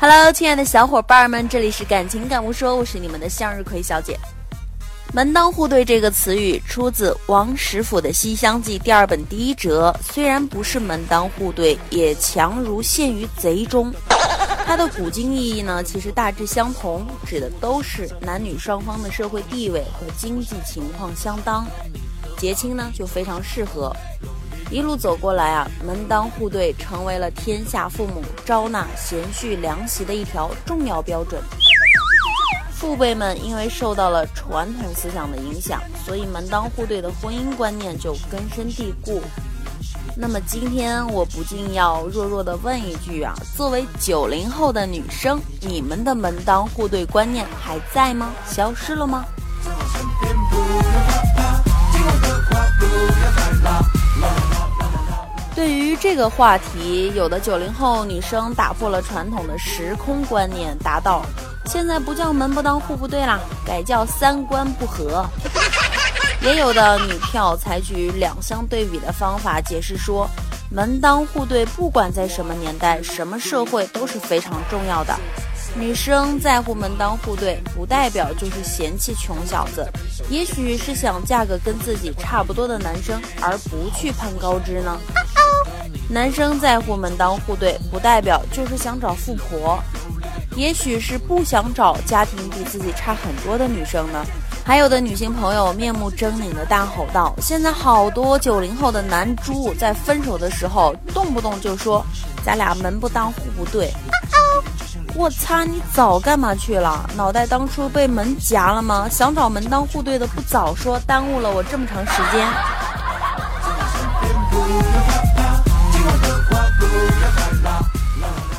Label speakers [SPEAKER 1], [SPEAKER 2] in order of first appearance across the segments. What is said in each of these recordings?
[SPEAKER 1] Hello，亲爱的小伙伴们，这里是感情感悟说，我是你们的向日葵小姐。门当户对这个词语出自王实甫的《西厢记》第二本第一折，虽然不是门当户对，也强如陷于贼中。它的古今意义呢，其实大致相同，指的都是男女双方的社会地位和经济情况相当。结亲呢，就非常适合。一路走过来啊，门当户对成为了天下父母招纳贤婿良媳的一条重要标准。父辈们因为受到了传统思想的影响，所以门当户对的婚姻观念就根深蒂固。那么今天我不禁要弱弱的问一句啊，作为九零后的女生，你们的门当户对观念还在吗？消失了吗？对于这个话题，有的九零后女生打破了传统的时空观念，答道：“现在不叫门不当户不对啦，改叫三观不合。”也有的女票采取两相对比的方法解释说：“门当户对，不管在什么年代、什么社会都是非常重要的。女生在乎门当户对，不代表就是嫌弃穷小子，也许是想嫁个跟自己差不多的男生，而不去攀高枝呢。”男生在乎门当户对，不代表就是想找富婆，也许是不想找家庭比自己差很多的女生呢。还有的女性朋友面目狰狞的大吼道：“现在好多九零后的男猪在分手的时候，动不动就说咱俩门不当户不对。” 我擦，你早干嘛去了？脑袋当初被门夹了吗？想找门当户对的不早说，耽误了我这么长时间。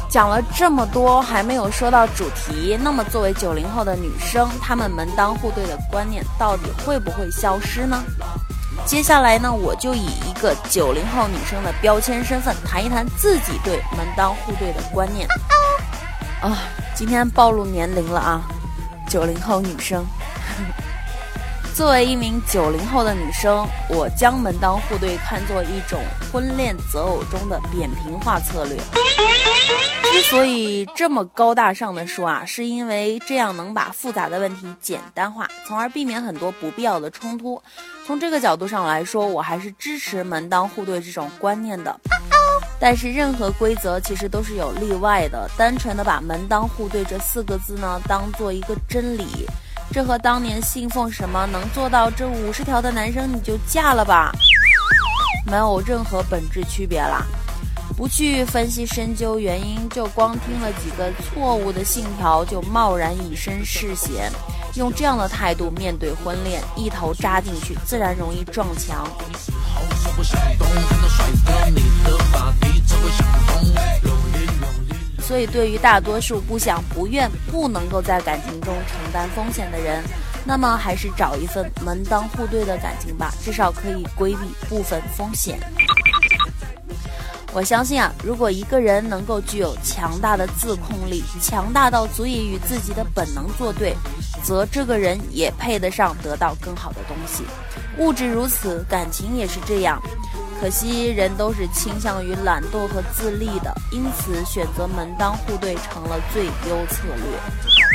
[SPEAKER 1] 讲了这么多，还没有说到主题。那么，作为九零后的女生，她们门当户对的观念到底会不会消失呢？接下来呢，我就以一个九零后女生的标签身份，谈一谈自己对门当户对的观念。啊，今天暴露年龄了啊，九零后女生。作为一名九零后的女生，我将门当户对看作一种婚恋择偶中的扁平化策略。之所以这么高大上的说啊，是因为这样能把复杂的问题简单化，从而避免很多不必要的冲突。从这个角度上来说，我还是支持门当户对这种观念的。但是任何规则其实都是有例外的，单纯的把门当户对这四个字呢当做一个真理。这和当年信奉什么能做到这五十条的男生你就嫁了吧，没有任何本质区别啦。不去分析深究原因，就光听了几个错误的信条就贸然以身试险，用这样的态度面对婚恋，一头扎进去，自然容易撞墙。所以，对于大多数不想、不愿、不能够在感情中承担风险的人，那么还是找一份门当户对的感情吧，至少可以规避部分风险。我相信啊，如果一个人能够具有强大的自控力，强大到足以与自己的本能作对，则这个人也配得上得到更好的东西。物质如此，感情也是这样。可惜人都是倾向于懒惰和自立的，因此选择门当户对成了最优策略。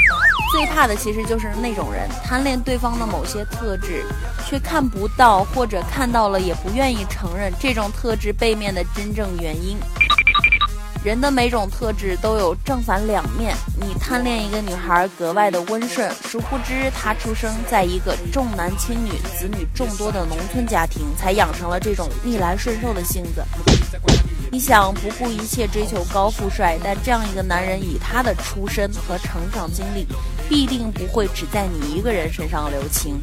[SPEAKER 1] 最怕的其实就是那种人，贪恋对方的某些特质，却看不到或者看到了也不愿意承认这种特质背面的真正原因。人的每种特质都有正反两面。你贪恋一个女孩格外的温顺，殊不知她出生在一个重男轻女、子女众多的农村家庭，才养成了这种逆来顺受的性子。你想不顾一切追求高富帅，但这样一个男人以他的出身和成长经历，必定不会只在你一个人身上留情。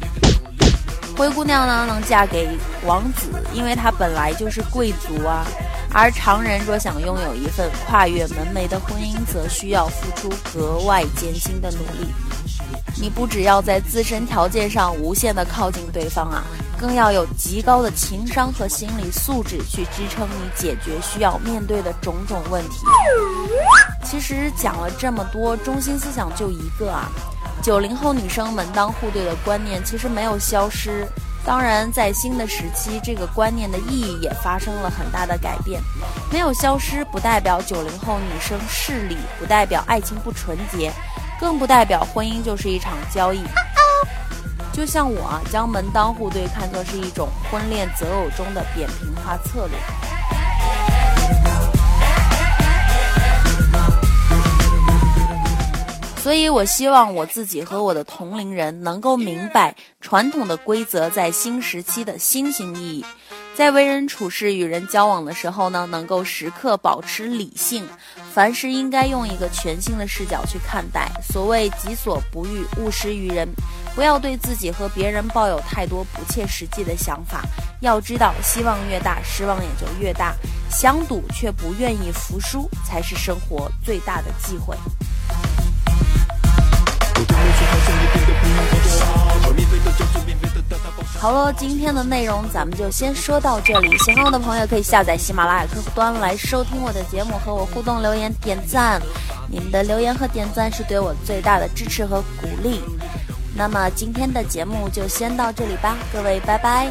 [SPEAKER 1] 灰姑娘呢，能嫁给王子，因为她本来就是贵族啊。而常人若想拥有一份跨越门楣的婚姻，则需要付出格外艰辛的努力。你不只要在自身条件上无限的靠近对方啊，更要有极高的情商和心理素质去支撑你解决需要面对的种种问题。其实讲了这么多，中心思想就一个啊，九零后女生门当户对的观念其实没有消失。当然，在新的时期，这个观念的意义也发生了很大的改变。没有消失，不代表九零后女生势利，不代表爱情不纯洁。更不代表婚姻就是一场交易。就像我啊，将门当户对看作是一种婚恋择偶中的扁平化策略。所以我希望我自己和我的同龄人能够明白传统的规则在新时期的新型意义。在为人处事、与人交往的时候呢，能够时刻保持理性，凡事应该用一个全新的视角去看待。所谓“己所不欲，勿施于人”，不要对自己和别人抱有太多不切实际的想法。要知道，希望越大，失望也就越大。想赌却不愿意服输，才是生活最大的忌讳。好了，今天的内容咱们就先说到这里。喜欢我的朋友可以下载喜马拉雅客户端来收听我的节目，和我互动留言点赞。你们的留言和点赞是对我最大的支持和鼓励。那么今天的节目就先到这里吧，各位拜拜。